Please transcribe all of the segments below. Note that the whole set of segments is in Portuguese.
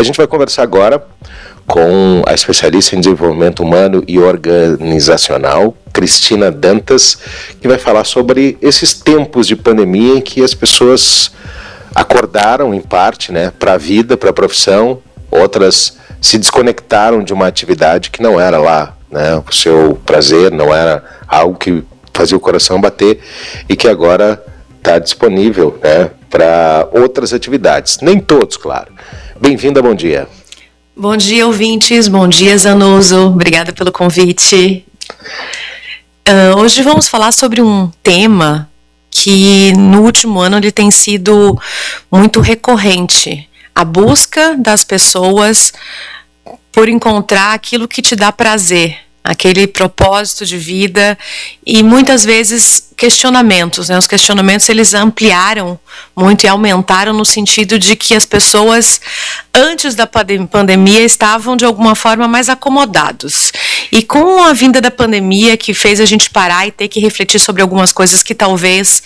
A gente vai conversar agora com a especialista em desenvolvimento humano e organizacional, Cristina Dantas, que vai falar sobre esses tempos de pandemia em que as pessoas acordaram em parte, né, para a vida, para a profissão, outras se desconectaram de uma atividade que não era lá, né, o seu prazer, não era algo que fazia o coração bater e que agora está disponível, né, para outras atividades. Nem todos, claro. Bem-vinda, bom dia. Bom dia, ouvintes. Bom dia, Zanuso. Obrigada pelo convite. Uh, hoje vamos falar sobre um tema que no último ano ele tem sido muito recorrente. A busca das pessoas por encontrar aquilo que te dá prazer, aquele propósito de vida e muitas vezes questionamentos, né? Os questionamentos eles ampliaram muito e aumentaram no sentido de que as pessoas antes da pandemia estavam de alguma forma mais acomodados. E com a vinda da pandemia que fez a gente parar e ter que refletir sobre algumas coisas que talvez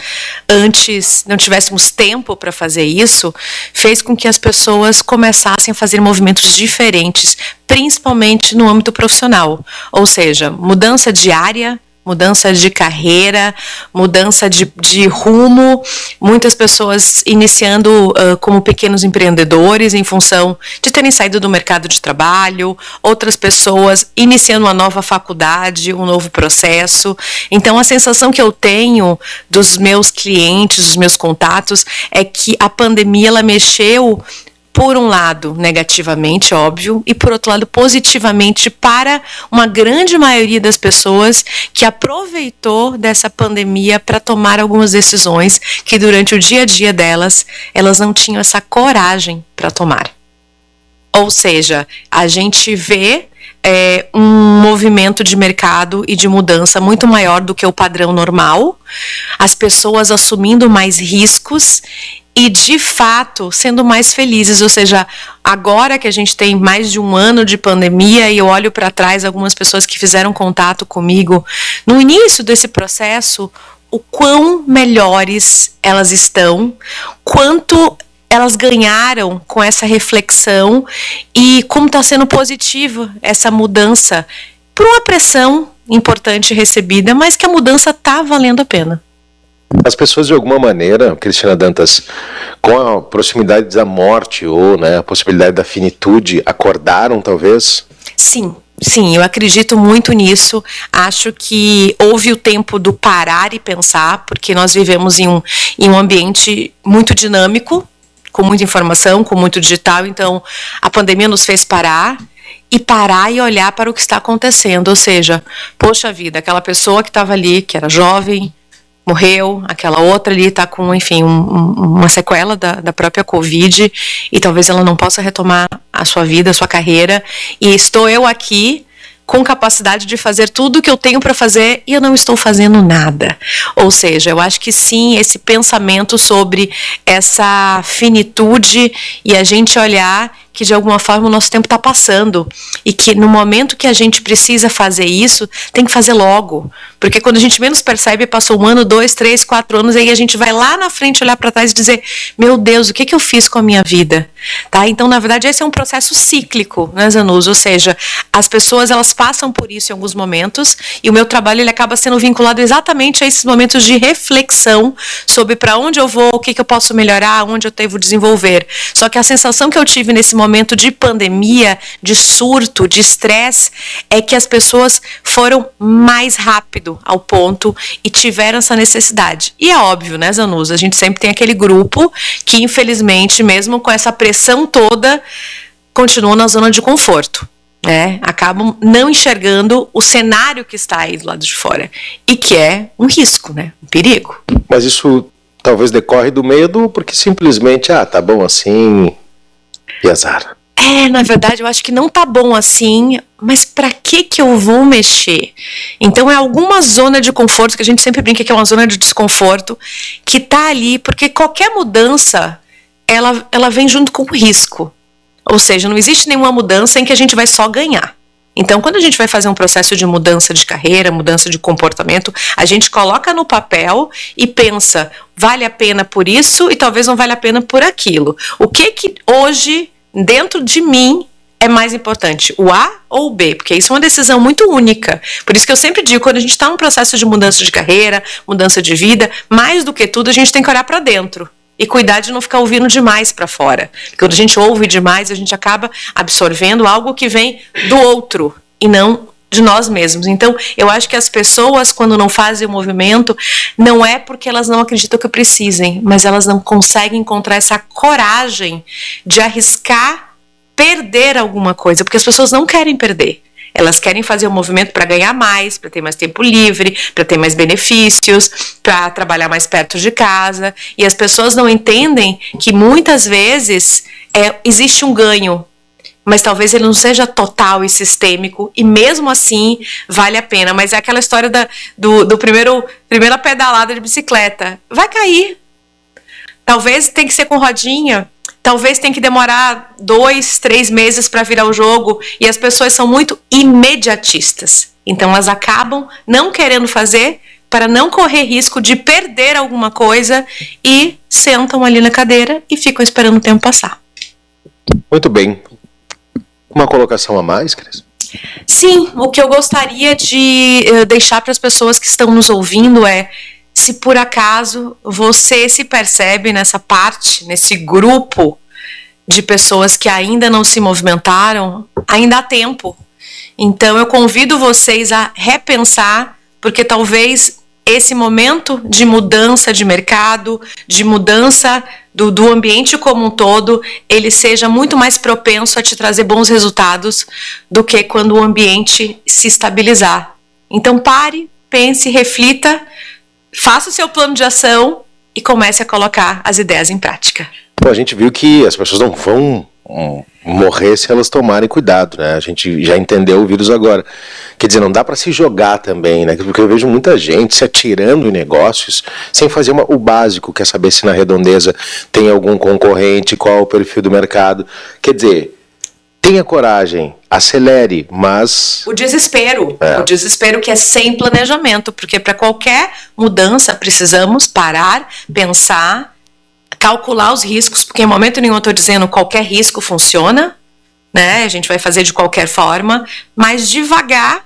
antes não tivéssemos tempo para fazer isso, fez com que as pessoas começassem a fazer movimentos diferentes, principalmente no âmbito profissional, ou seja, mudança diária mudança de carreira, mudança de, de rumo, muitas pessoas iniciando uh, como pequenos empreendedores em função de terem saído do mercado de trabalho, outras pessoas iniciando uma nova faculdade, um novo processo. Então, a sensação que eu tenho dos meus clientes, dos meus contatos, é que a pandemia ela mexeu por um lado, negativamente, óbvio, e por outro lado, positivamente para uma grande maioria das pessoas que aproveitou dessa pandemia para tomar algumas decisões que durante o dia a dia delas, elas não tinham essa coragem para tomar. Ou seja, a gente vê é, um movimento de mercado e de mudança muito maior do que o padrão normal, as pessoas assumindo mais riscos e de fato sendo mais felizes. Ou seja, agora que a gente tem mais de um ano de pandemia e eu olho para trás algumas pessoas que fizeram contato comigo no início desse processo, o quão melhores elas estão, quanto elas ganharam com essa reflexão e como está sendo positivo essa mudança por uma pressão importante recebida, mas que a mudança está valendo a pena. As pessoas, de alguma maneira, Cristina Dantas, com a proximidade da morte ou né, a possibilidade da finitude, acordaram, talvez? Sim, Sim, eu acredito muito nisso. Acho que houve o tempo do parar e pensar, porque nós vivemos em um, em um ambiente muito dinâmico, com muita informação, com muito digital. Então, a pandemia nos fez parar e parar e olhar para o que está acontecendo. Ou seja, poxa vida, aquela pessoa que estava ali, que era jovem, morreu, aquela outra ali está com, enfim, um, uma sequela da, da própria Covid e talvez ela não possa retomar a sua vida, a sua carreira. E estou eu aqui com capacidade de fazer tudo o que eu tenho para fazer e eu não estou fazendo nada. Ou seja, eu acho que sim, esse pensamento sobre essa finitude e a gente olhar que de alguma forma o nosso tempo está passando e que no momento que a gente precisa fazer isso, tem que fazer logo. Porque quando a gente menos percebe, passou um ano, dois, três, quatro anos, aí a gente vai lá na frente olhar para trás e dizer: Meu Deus, o que, que eu fiz com a minha vida? Tá? Então, na verdade, esse é um processo cíclico, né, Zanus? Ou seja, as pessoas elas passam por isso em alguns momentos e o meu trabalho ele acaba sendo vinculado exatamente a esses momentos de reflexão sobre para onde eu vou, o que, que eu posso melhorar, onde eu devo desenvolver. Só que a sensação que eu tive nesse momento momento de pandemia, de surto, de estresse, é que as pessoas foram mais rápido ao ponto e tiveram essa necessidade. E é óbvio, né, Zanus? A gente sempre tem aquele grupo que, infelizmente, mesmo com essa pressão toda, continua na zona de conforto. né? acabam não enxergando o cenário que está aí do lado de fora e que é um risco, né? um perigo. Mas isso talvez decorre do medo porque simplesmente, ah, tá bom assim, e azar. É, na verdade, eu acho que não tá bom assim, mas para que que eu vou mexer? Então é alguma zona de conforto que a gente sempre brinca que é uma zona de desconforto que tá ali, porque qualquer mudança ela, ela vem junto com o risco. Ou seja, não existe nenhuma mudança em que a gente vai só ganhar. Então, quando a gente vai fazer um processo de mudança de carreira, mudança de comportamento, a gente coloca no papel e pensa, vale a pena por isso e talvez não vale a pena por aquilo. O que que hoje dentro de mim é mais importante, o A ou o B? Porque isso é uma decisão muito única. Por isso que eu sempre digo, quando a gente está num processo de mudança de carreira, mudança de vida, mais do que tudo, a gente tem que olhar para dentro e cuidar de não ficar ouvindo demais para fora. Porque quando a gente ouve demais, a gente acaba absorvendo algo que vem do outro e não de nós mesmos. Então, eu acho que as pessoas, quando não fazem o movimento, não é porque elas não acreditam que precisem, mas elas não conseguem encontrar essa coragem de arriscar perder alguma coisa, porque as pessoas não querem perder. Elas querem fazer o um movimento para ganhar mais, para ter mais tempo livre, para ter mais benefícios, para trabalhar mais perto de casa. E as pessoas não entendem que muitas vezes é, existe um ganho, mas talvez ele não seja total e sistêmico, e mesmo assim vale a pena. Mas é aquela história da, do, do primeiro primeira pedalada de bicicleta. Vai cair. Talvez tem que ser com rodinha, Talvez tenha que demorar dois, três meses para virar o jogo e as pessoas são muito imediatistas. Então elas acabam não querendo fazer para não correr risco de perder alguma coisa e sentam ali na cadeira e ficam esperando o tempo passar. Muito bem. Uma colocação a mais, Cris? Sim, o que eu gostaria de uh, deixar para as pessoas que estão nos ouvindo é se por acaso você se percebe nessa parte, nesse grupo de pessoas que ainda não se movimentaram, ainda há tempo. Então eu convido vocês a repensar, porque talvez esse momento de mudança de mercado, de mudança do, do ambiente como um todo, ele seja muito mais propenso a te trazer bons resultados do que quando o ambiente se estabilizar. Então pare, pense, reflita faça o seu plano de ação e comece a colocar as ideias em prática. Bom, a gente viu que as pessoas não vão morrer se elas tomarem cuidado, né? A gente já entendeu o vírus agora. Quer dizer, não dá para se jogar também, né? Porque eu vejo muita gente se atirando em negócios sem fazer uma, o básico, quer saber se na redondeza tem algum concorrente, qual é o perfil do mercado. Quer dizer, tenha coragem, acelere, mas. O desespero. É. O desespero que é sem planejamento, porque para qualquer mudança precisamos parar, pensar, calcular os riscos, porque em momento nenhum eu estou dizendo qualquer risco funciona, né? A gente vai fazer de qualquer forma, mas devagar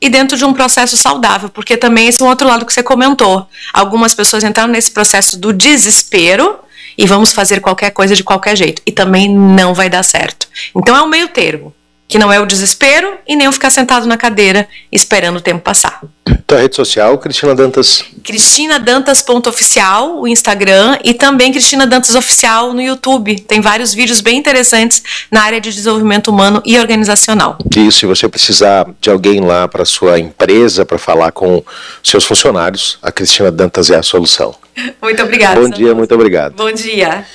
e dentro de um processo saudável, porque também esse é um outro lado que você comentou. Algumas pessoas entraram nesse processo do desespero e vamos fazer qualquer coisa de qualquer jeito. E também não vai dar certo. Então é um meio termo, que não é o desespero e nem o ficar sentado na cadeira esperando o tempo passar. Tua rede social, Cristina Dantas? Cristina Dantas.oficial, o Instagram, e também Cristina Dantas Oficial no YouTube. Tem vários vídeos bem interessantes na área de desenvolvimento humano e organizacional. Isso, se você precisar de alguém lá para sua empresa, para falar com seus funcionários, a Cristina Dantas é a solução. Muito obrigada. Bom dia, muito obrigado. Bom dia.